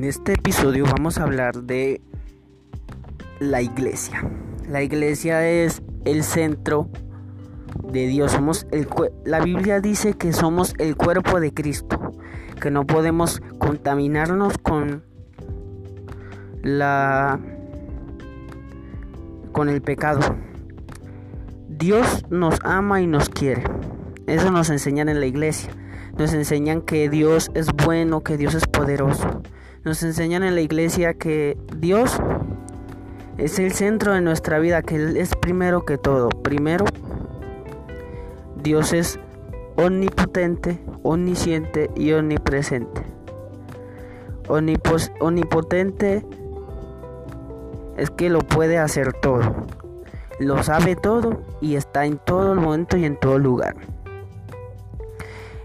En este episodio vamos a hablar de la iglesia. La iglesia es el centro de Dios. Somos la Biblia dice que somos el cuerpo de Cristo, que no podemos contaminarnos con la con el pecado. Dios nos ama y nos quiere. Eso nos enseñan en la iglesia. Nos enseñan que Dios es bueno, que Dios es poderoso. Nos enseñan en la iglesia que Dios es el centro de nuestra vida, que Él es primero que todo. Primero, Dios es omnipotente, omnisciente y omnipresente. omnipotente es que lo puede hacer todo. Lo sabe todo y está en todo el momento y en todo lugar.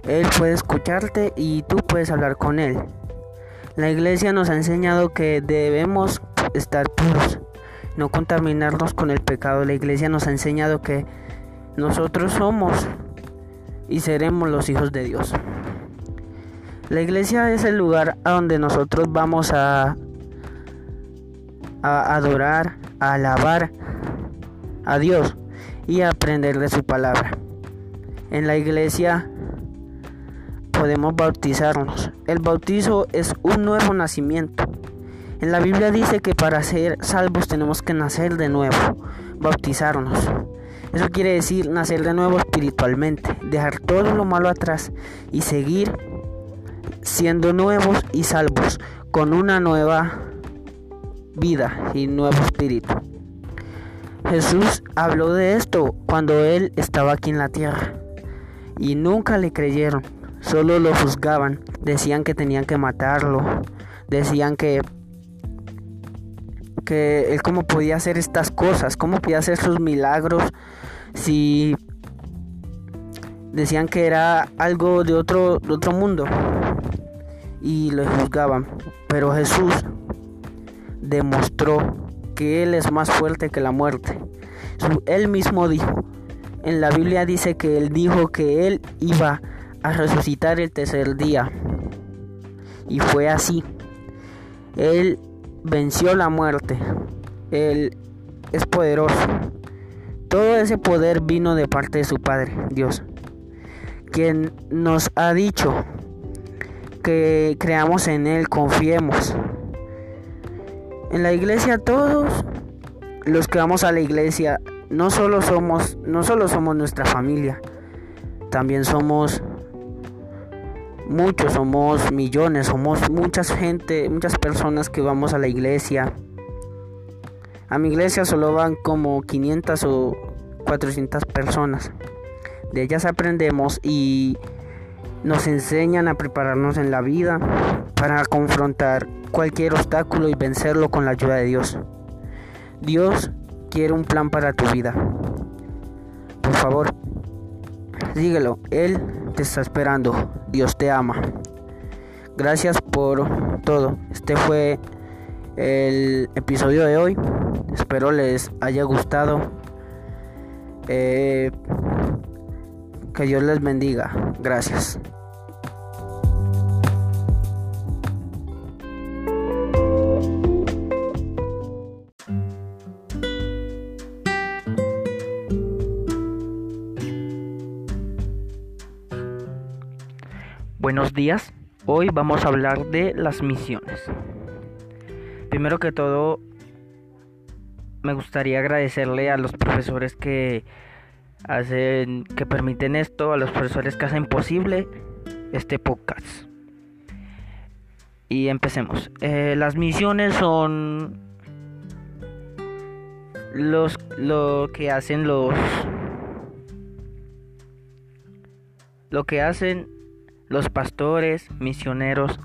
Él puede escucharte y tú puedes hablar con Él. La iglesia nos ha enseñado que debemos estar puros, no contaminarnos con el pecado. La iglesia nos ha enseñado que nosotros somos y seremos los hijos de Dios. La iglesia es el lugar a donde nosotros vamos a, a adorar, a alabar a Dios y a aprender de su palabra. En la iglesia podemos bautizarnos. El bautizo es un nuevo nacimiento. En la Biblia dice que para ser salvos tenemos que nacer de nuevo, bautizarnos. Eso quiere decir nacer de nuevo espiritualmente, dejar todo lo malo atrás y seguir siendo nuevos y salvos con una nueva vida y nuevo espíritu. Jesús habló de esto cuando él estaba aquí en la tierra y nunca le creyeron solo lo juzgaban, decían que tenían que matarlo, decían que que él cómo podía hacer estas cosas, cómo podía hacer sus milagros. Si decían que era algo de otro de otro mundo. Y lo juzgaban, pero Jesús demostró que él es más fuerte que la muerte. Él mismo dijo, en la Biblia dice que él dijo que él iba a resucitar el tercer día. Y fue así. Él venció la muerte. Él es poderoso. Todo ese poder vino de parte de su Padre, Dios, quien nos ha dicho que creamos en Él, confiemos. En la iglesia todos los que vamos a la iglesia no solo somos no solo somos nuestra familia, también somos muchos, somos millones, somos muchas gente, muchas personas que vamos a la iglesia. A mi iglesia solo van como 500 o 400 personas. De ellas aprendemos y nos enseñan a prepararnos en la vida para confrontar cualquier obstáculo y vencerlo con la ayuda de Dios. Dios quiere un plan para tu vida. Por favor, síguelo. Él te está esperando. Dios te ama. Gracias por todo. Este fue el episodio de hoy. Espero les haya gustado. Eh, que Dios les bendiga. Gracias. Buenos días, hoy vamos a hablar de las misiones. Primero que todo, me gustaría agradecerle a los profesores que hacen, que permiten esto, a los profesores que hacen posible este podcast. Y empecemos. Eh, las misiones son los lo que hacen los lo que hacen los pastores, misioneros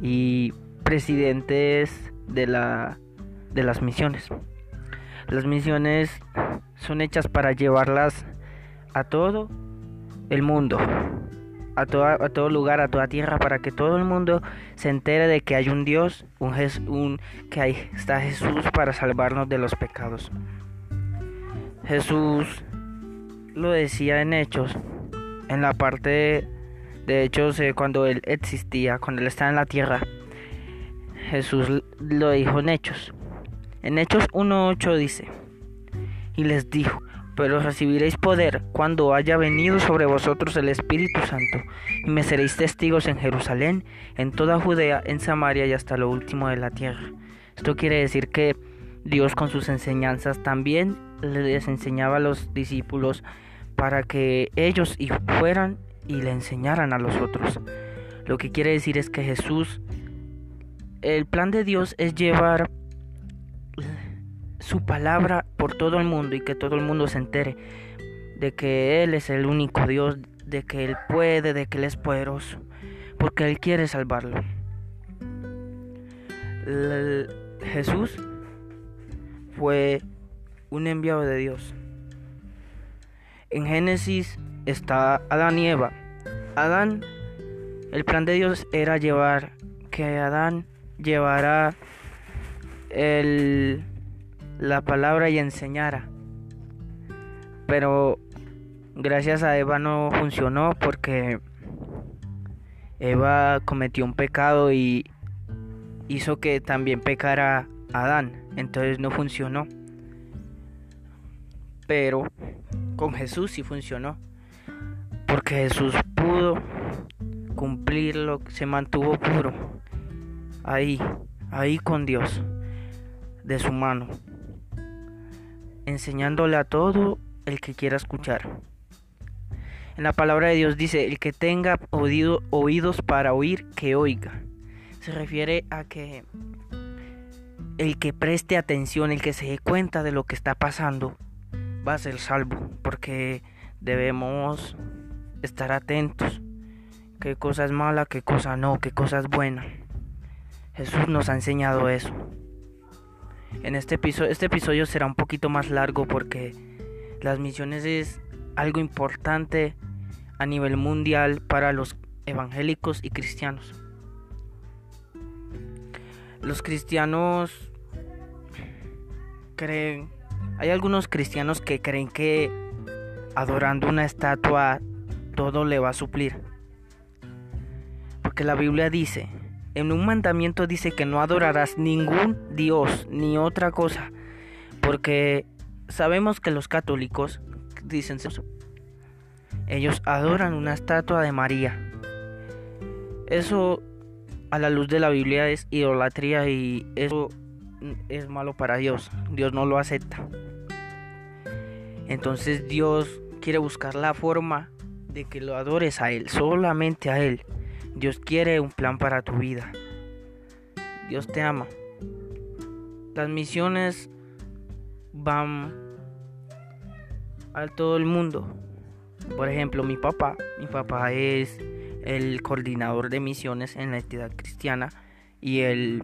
y presidentes de, la, de las misiones. Las misiones son hechas para llevarlas a todo el mundo, a, a todo lugar, a toda tierra, para que todo el mundo se entere de que hay un Dios, un que ahí está Jesús para salvarnos de los pecados. Jesús lo decía en Hechos, en la parte de hecho, cuando él existía, cuando él estaba en la tierra, Jesús lo dijo en Hechos. En Hechos 1.8 dice, y les dijo, pero recibiréis poder cuando haya venido sobre vosotros el Espíritu Santo, y me seréis testigos en Jerusalén, en toda Judea, en Samaria y hasta lo último de la tierra. Esto quiere decir que Dios con sus enseñanzas también les enseñaba a los discípulos para que ellos fueran y le enseñaran a los otros. Lo que quiere decir es que Jesús, el plan de Dios es llevar su palabra por todo el mundo y que todo el mundo se entere de que Él es el único Dios, de que Él puede, de que Él es poderoso, porque Él quiere salvarlo. Jesús fue un enviado de Dios. En Génesis está Adán y Eva. Adán, el plan de Dios era llevar, que Adán llevara el la palabra y enseñara. Pero gracias a Eva no funcionó porque Eva cometió un pecado y hizo que también pecara Adán. Entonces no funcionó. Pero con Jesús sí funcionó. Porque Jesús pudo cumplirlo, se mantuvo puro. Ahí, ahí con Dios, de su mano enseñándole a todo el que quiera escuchar. En la palabra de Dios dice, el que tenga oídos para oír, que oiga. Se refiere a que el que preste atención, el que se dé cuenta de lo que está pasando, va a ser salvo, porque debemos estar atentos. Qué cosa es mala, qué cosa no, qué cosa es buena. Jesús nos ha enseñado eso. En este episodio, este episodio será un poquito más largo porque las misiones es algo importante a nivel mundial para los evangélicos y cristianos. Los cristianos creen, hay algunos cristianos que creen que adorando una estatua todo le va a suplir. Porque la Biblia dice en un mandamiento dice que no adorarás ningún Dios ni otra cosa, porque sabemos que los católicos dicen. Ellos adoran una estatua de María. Eso a la luz de la Biblia es idolatría y eso es malo para Dios. Dios no lo acepta. Entonces Dios quiere buscar la forma de que lo adores a Él, solamente a Él. Dios quiere un plan para tu vida. Dios te ama. Las misiones van a todo el mundo. Por ejemplo, mi papá, mi papá es el coordinador de misiones en la entidad cristiana y él,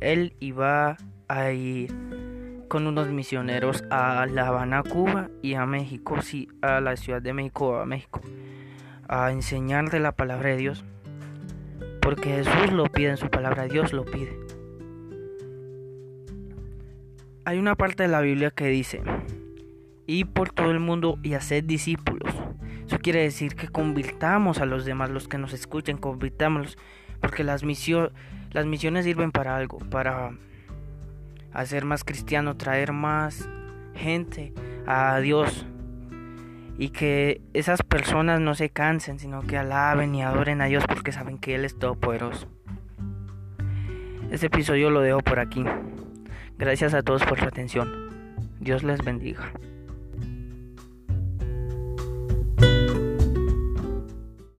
él iba a ir con unos misioneros a La Habana, Cuba y a México, sí, a la Ciudad de México, a México, a enseñar de la palabra de Dios porque Jesús lo pide en su palabra, Dios lo pide. Hay una parte de la Biblia que dice, y por todo el mundo y hacer discípulos. Eso quiere decir que convirtamos a los demás, los que nos escuchen, convirtámoslos, porque las misiones sirven para algo, para hacer más cristiano, traer más gente a Dios y que esas personas no se cansen, sino que alaben y adoren a Dios porque saben que Él es todopoderoso. Este episodio lo dejo por aquí. Gracias a todos por su atención. Dios les bendiga.